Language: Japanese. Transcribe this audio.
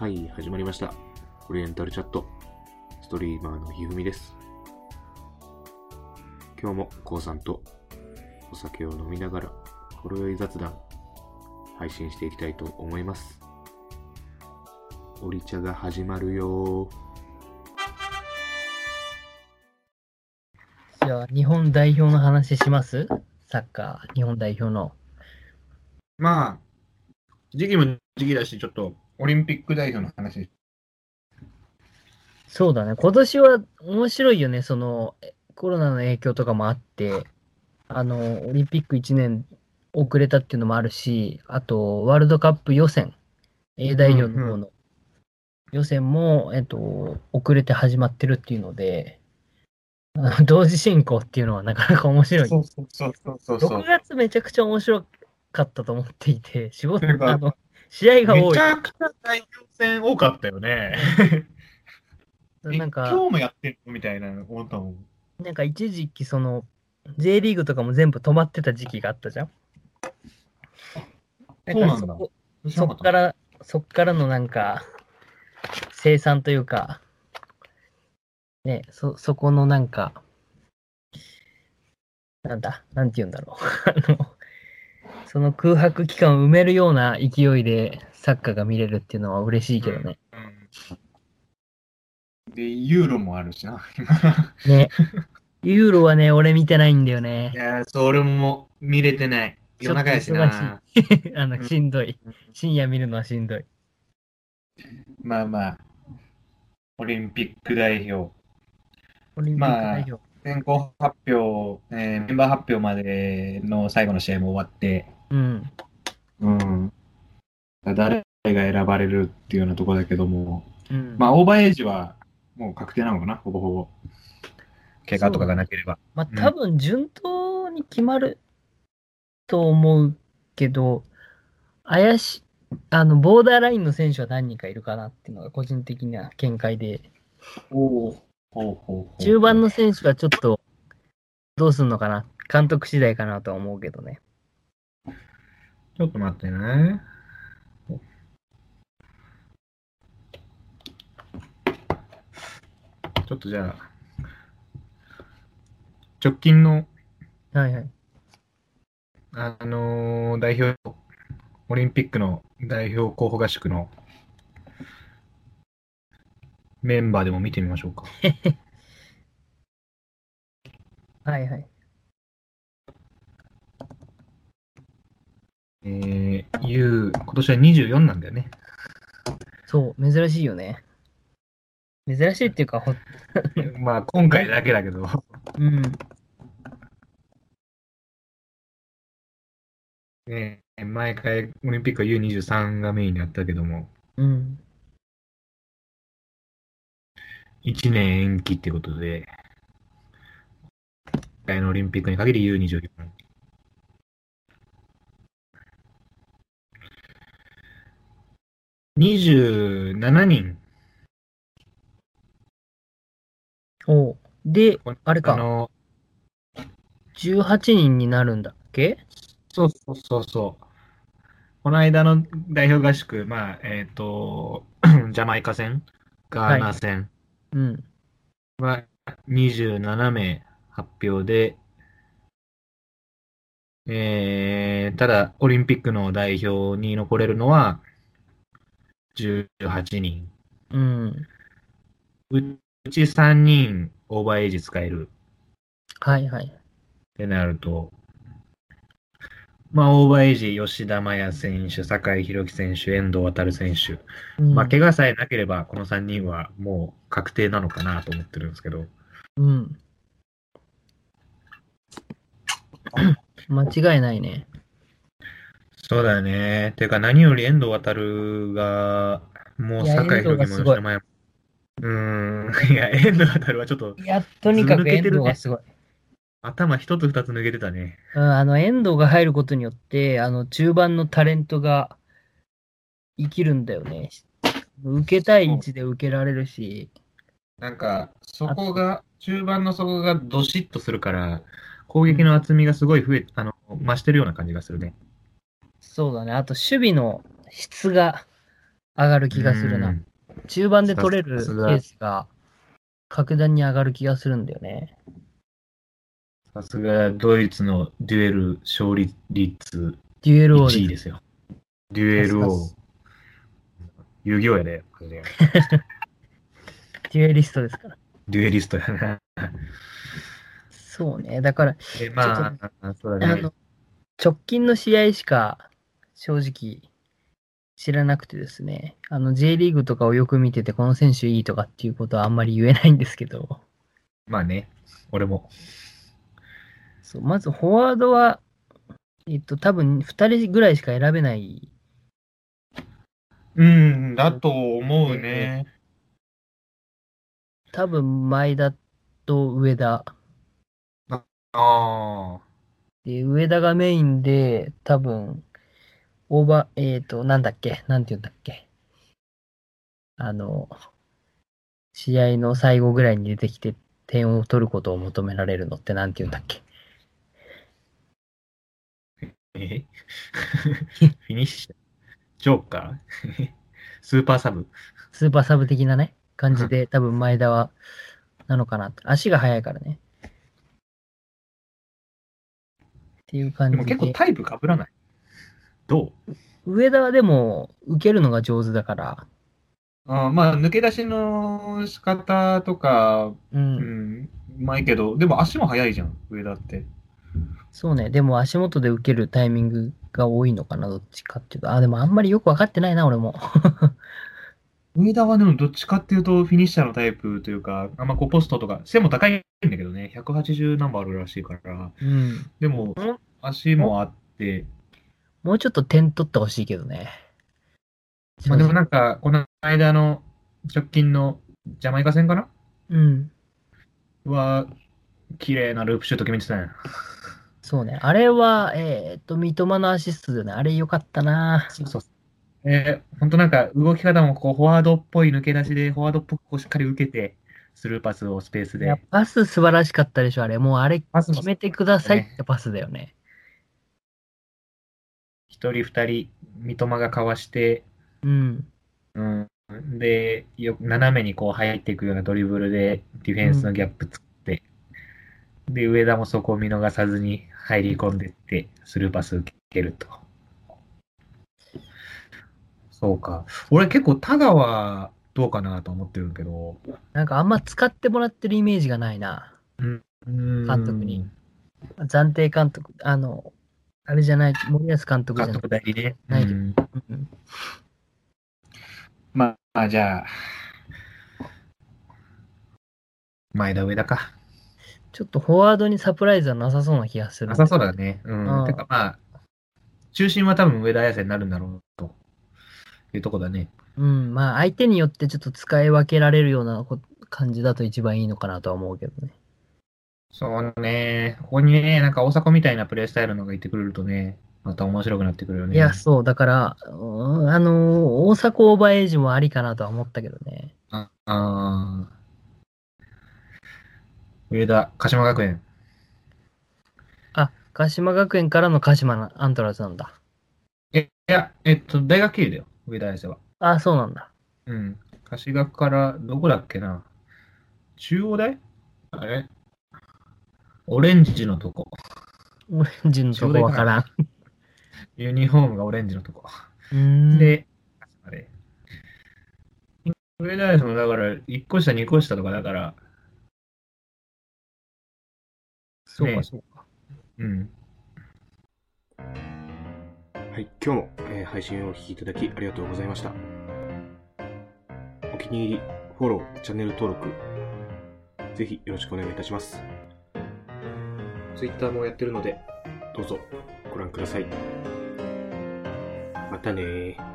はい、始まりました。オリエンタルチャット。ストリーマーのひふみです。今日もこうさんとお酒を飲みながら、ほろ酔い雑談、配信していきたいと思います。オリ茶が始まるよじゃあ、日本代表の話します？サッカー、日本代表の。まあ、時期も時期だし、ちょっとオリンピック代表の話。そうだね。今年は面白いよね。その、えコロナの影響とかもあって、あの、オリンピック1年遅れたっていうのもあるし、あと、ワールドカップ予選、A 代表の方の予選も、えっと、遅れて始まってるっていうので、同時進行っていうのはなかなか面白い。そうそうそうそうそう6月めちゃくちゃ面白かったと思っていて、仕事、あの、試合が多いめち。ゃくちゃ代表戦多かったよね。えなんか、今日もやってるの？みたいな思ったもん。なんか一時期その J リーグとかも全部止まってた時期があったじゃん。そうなんだそっから、そっからのなんか生産というか、ね、そ、そこのなんか、なんだ、なんて言うんだろう。あの、その空白期間を埋めるような勢いでサッカーが見れるっていうのは嬉しいけどね。うんで、ユーロもあるしな。ね。ユーロはね、俺見てないんだよいね。やー、それも見れてない。夜中やしな。あの、しんどい。深夜見るのはしんどい。まあまあ、オリンピック代表。オリンピック代表。選考発表、えーメンバー発表までの最後の試合も終わって、うん。うん。誰が選ばれるっていうようなところだけども、うん。まあ、オーバーエイジはもう確定なのかな、ほぼほぼ。怪我とかがなければ。まあ、うん多分順当に決まると思うけど、怪しい、あの、ボーダーラインの選手は何人かいるかなっていうのが個人的な見解で、お中盤の選手はちょっとどうすんのかな、監督次第かなとは思うけどね。ちょっと待ってね。ちょっとじゃあ、直近の、はいはい。あのー代表、オリンピックの代表候補合宿のメンバーでも見てみましょうか。はいはい。えー、U、今年は24なんだよね。そう、珍しいよね。珍しいっていうか、ほ まあ、今回だけだけど。うん。ね、毎回オリンピックは U23 がメインでやったけども、うん。1年延期ってことで、今回のオリンピックに限り U24。27人、おうで、あれか、あの、18人になるんだっけ？そうそうそうそう。この間の代表合宿、まあ、えっ、と、ジャマイカ戦、ガーナ戦。うん。は27名発表で、えー、ただ、オリンピックの代表に残れるのは18人。うん。うち3人オーバーエイジ使えるはいはい。ってなると、まあ、オーバーエイジ、吉田麻也選手、酒井宏樹選手、遠藤航選手。うんまあ、怪我さえなければ、この3人はもう確定なのかなと思ってるんですけど。うん。間違いないね。そうだよね。ていうか、何より遠藤航が、もういや酒井遠藤がすごいも。うーん。いや、遠藤航はちょっといや、とにかく遠藤がすごい。頭一つ二つ抜けてたね。うん、あの、遠藤が入ることによって、あの、中盤のタレントが生きるんだよね。受けたい位置で受けられるし、なんか、そこが、中盤の底がどしっとするから、攻撃の厚みがすごい増え、あの、増してるような感じがするね。そうだね。あと、守備の質が上がる気がするな。中盤で取れるケースが格段に上がる気がするんだよね。さすがドイツのデュエル勝利率デュエル王1位で。ですすよ。デュエル王。遊戯王やで。デュエリストですから。デュエリストやな。そうね。だから、えまあ、直近の試合しか正直知らなくてですね、あの J リーグとかをよく見てて、この選手いいとかっていうことはあんまり言えないんですけど、まあね、俺も。そうまずフォワードは、えっと、多分2人ぐらいしか選べない。うん、だと思うね。多分前田と上田。ああ。で、上田がメインで、多分、オーバー、えっ、と、なんだっけ？なんて言うんだっけ？あの、試合の最後ぐらいに出てきて点を取ることを求められるのってなんて言うんだっけ？え？フィニッシュ？ジョーカー？スーパーサブ？スーパーサブ的なね、感じで、多分前田は、なのかなと。足が速いからね。っていう感じで。でも結構タイプ被らない？どう？上田はでも、受けるのが上手だから、あーまあ、抜け出しの仕方とか、う。うんん、うまいけど、でも足も速いじゃん、上田って。そうね。でも足元で受けるタイミングが多いのかな、どっちかっていうと。あ、でもあんまりよくわかってないな、俺も。上田はでもどっちかっていうとフィニッシャーのタイプというか、あんまこうポストとか、背も高いんだけどね、180ナンバーあるらしいから、うん。でもん足もあって、もうちょっと点取ってほしいけどね。まあでもなんか、この間の直近のジャマイカ戦かな？うん。は、綺麗なループシュート決めてたね。そうね。あれは、えーっと、三笘のアシストでね。あれ良かったな。そうそう。えー、本当なんか動き方もこうフォワードっぽい抜け出しで、フォワードっぽくこうしっかり受けて、スルーパスをスペースいやで。パス素晴らしかったでしょ、あれ。もうあれ決めてくださいってパスだよね。一人二人、三笘がかわして、うん。うん、でよ、斜めにこう入っていくようなドリブルでディフェンスのギャップ作って、で、上田もそこを見逃さずに入り込んでって、スルーパス受けると。そうか。俺結構田川どうかなと思ってるけど、なんかあんま使ってもらってるイメージがないな。監監督に。暫定監督、あの、あれじゃない、森保監督じ監ゃない督代理ね。ないうんうんまあ、じゃあ、前田上田か。ちょっとフォワードにサプライズはなさそうな気がする。なさそうだね。うん。うんてかまあ、中心は多分上田綺世になるんだろうというとこだね。うん、まあ相手によってちょっと使い分けられるようなこ感じだと一番いいのかなとは思うけどね。そうね。ここにね、なんか大迫みたいなプレースタイルのがいてくれるとね、また面白くなってくるよね。いや、そう、だから、うんあの、大阪オーバーエイジもありかなとは思ったけどね。ああー上田、鹿島学園。あ、鹿島学園からの鹿島のアントラーズなんだ。え、いや、えっと、大学経由だよ、上田綺世は。あ、そうなんだ。うん。菓子学から、どこだっけな。中央大？あれ？オレンジのとこ。オレンジのとこわからん。ユニフォームがオレンジのとこ。で、あれ。上田もだから、1個下、2個下とかだから、そうか、ねそうか。うん。はい、今日も、えー配信をお聞きいただきありがとうございました。お気に入り、フォロー、チャンネル登録、ぜひよろしくお願いいたします。Twitter もやってるので、どうぞご覧ください。またね。